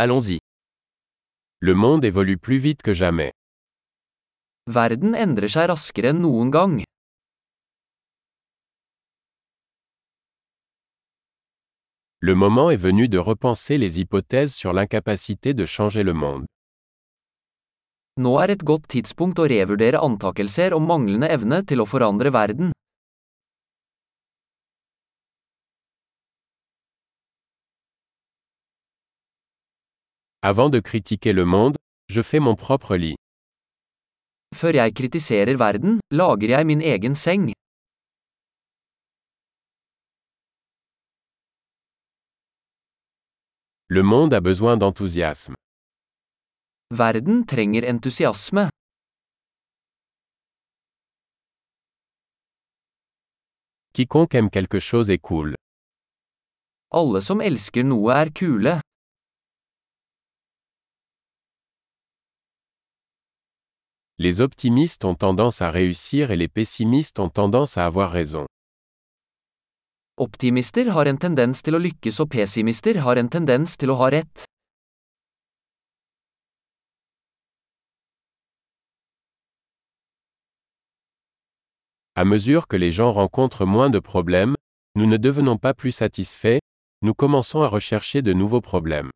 Allons-y. Le monde évolue plus vite que jamais. Verden endrer seg raskere enn noen gang. Le moment est venu de repenser les hypothèses sur l'incapacité de changer le monde. Nå er et godt tidspunkt å revurdere antakelser om manglende evne til å forandre verden. Avant de critiquer le monde, je fais mon propre lit. Før jeg kritiserer verden, lager jeg min egen seng. Le monde a besoin d'enthousiasme. Verden trenger entusiasme. Quiconque aime quelque chose est cool. Alle som elsker noe er kule. Les optimistes ont tendance à réussir et les pessimistes ont tendance à avoir raison. Optimister har en tendens til å lykkes og pessimister har en tendens til å ha rett. À mesure que les gens rencontrent moins de problèmes, nous ne devenons pas plus satisfaits, nous commençons à rechercher de nouveaux problèmes.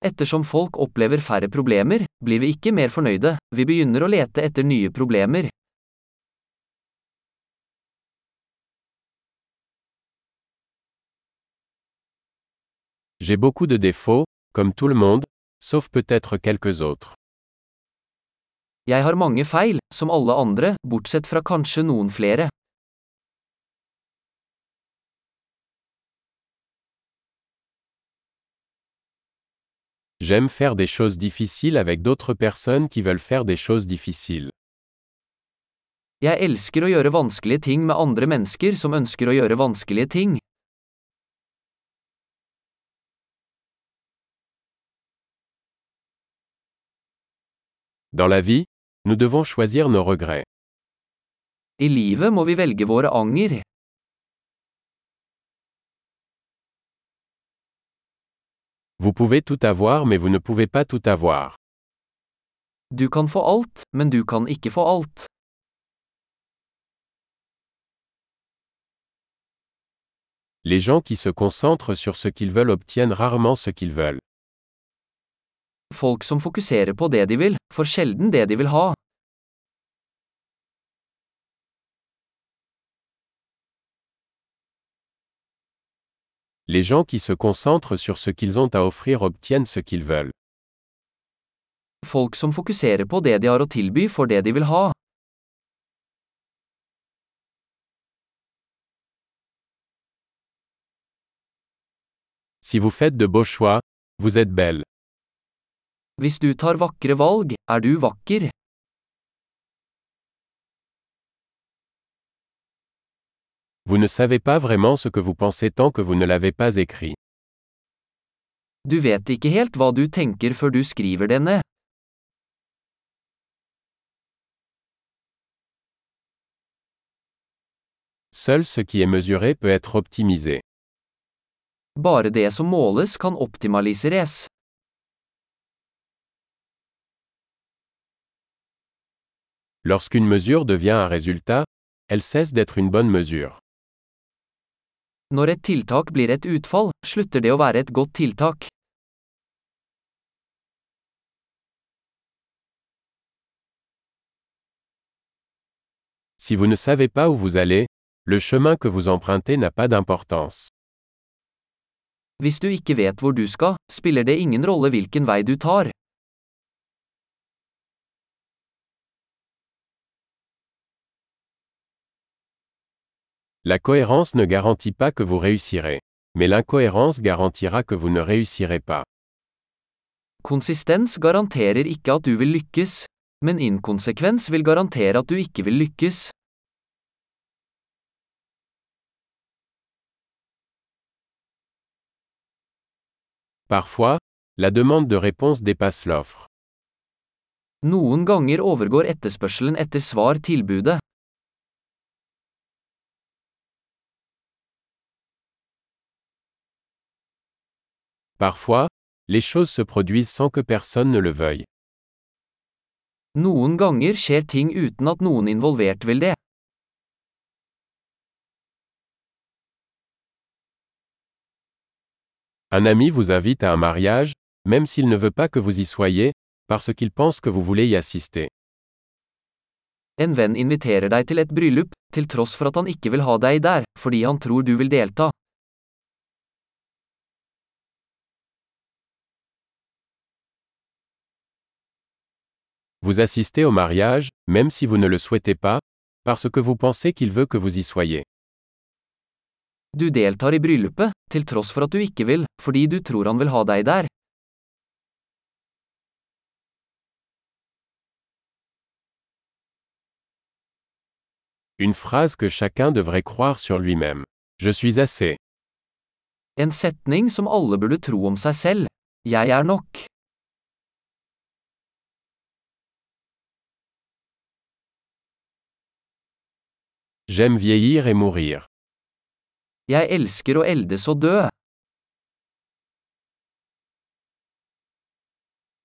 Ettersom folk opplever færre problemer, blir vi ikke mer fornøyde, vi begynner å lete etter nye problemer. J'ai beaucoup de défauts, comme tout le monde, sauf peut-être quelques autres. Jeg har mange feil, som alle andre, bortsett fra kanskje noen flere. J'aime faire des choses difficiles avec d'autres personnes qui veulent faire des choses difficiles. Jeg elsker å gjøre vanskelige ting med andre mennesker som ønsker å gjøre vanskelige ting. Dans la vie, nous devons choisir nos regrets. I livet må vi velge våre anger. Vous pouvez tout avoir mais vous ne pouvez pas tout avoir. Du kan få alt, men du kan ikke få alt. Les gens qui se concentrent sur ce qu'ils veulent obtiennent rarement ce qu'ils veulent. Folk som fokuserer på det de vil, får sjelden det de vil ha. Les gens qui se concentrent sur ce qu'ils ont à offrir obtiennent ce qu'ils veulent. Folk som fokuserer på det de har å tilby, får det de vil ha. Si vous faites de beaux choix, vous êtes belle. Hvis du tar vakre valg, er du vakker. Vous ne savez pas vraiment ce que vous pensez tant que vous ne l'avez pas écrit. Du vet ikke helt hva du tenker før du skriver det ned. Seul ce qui est mesuré peut être optimisé. Bare det som måles kan optimaliseres. Lorsqu'une mesure devient un résultat, elle cesse d'être une bonne mesure. Når et tiltak blir et utfall, slutter det å være et godt tiltak. Si vous ne savez pas où vous allez, le chemin que vous empruntez n'a pas d'importance. Hvis du ikke vet hvor du skal, spiller det ingen rolle hvilken vei du tar. La cohérence ne garantit pas que vous réussirez. Mais l'incohérence garantira que vous ne réussirez pas. Konsistens garanterer ikke at du vil lykkes, men inkonsekvens vil garantere at du ikke vil lykkes. Parfois, la demande de réponse dépasse l'offre. Noen ganger overgår etterspørselen etter svar tilbudet. Parfois, Les choses se produisent sans que personne ne le veuille. Noen ganger skjer ting uten at noen involvert vil det. Un ami vous invite à un mariage, même s'il ne veut pas que vous y soyez, parce qu'il pense que vous voulez y assister. En venn inviterer deg til et bryllup, til tross for at han ikke vil ha deg der, fordi han tror du vil delta. Vous assistez au mariage, même si vous ne le souhaitez pas, parce que vous pensez qu'il veut que vous y soyez. Du deltar i bryllupet, til tross for at du ikke vil, fordi du tror han vil ha deg der. Une phrase que chacun devrait croire sur lui-même. Je suis assez. En setning som alle burde tro om seg selv. Jeg er nok. J'aime vieillir et mourir. Jeg elsker å eldes og dø.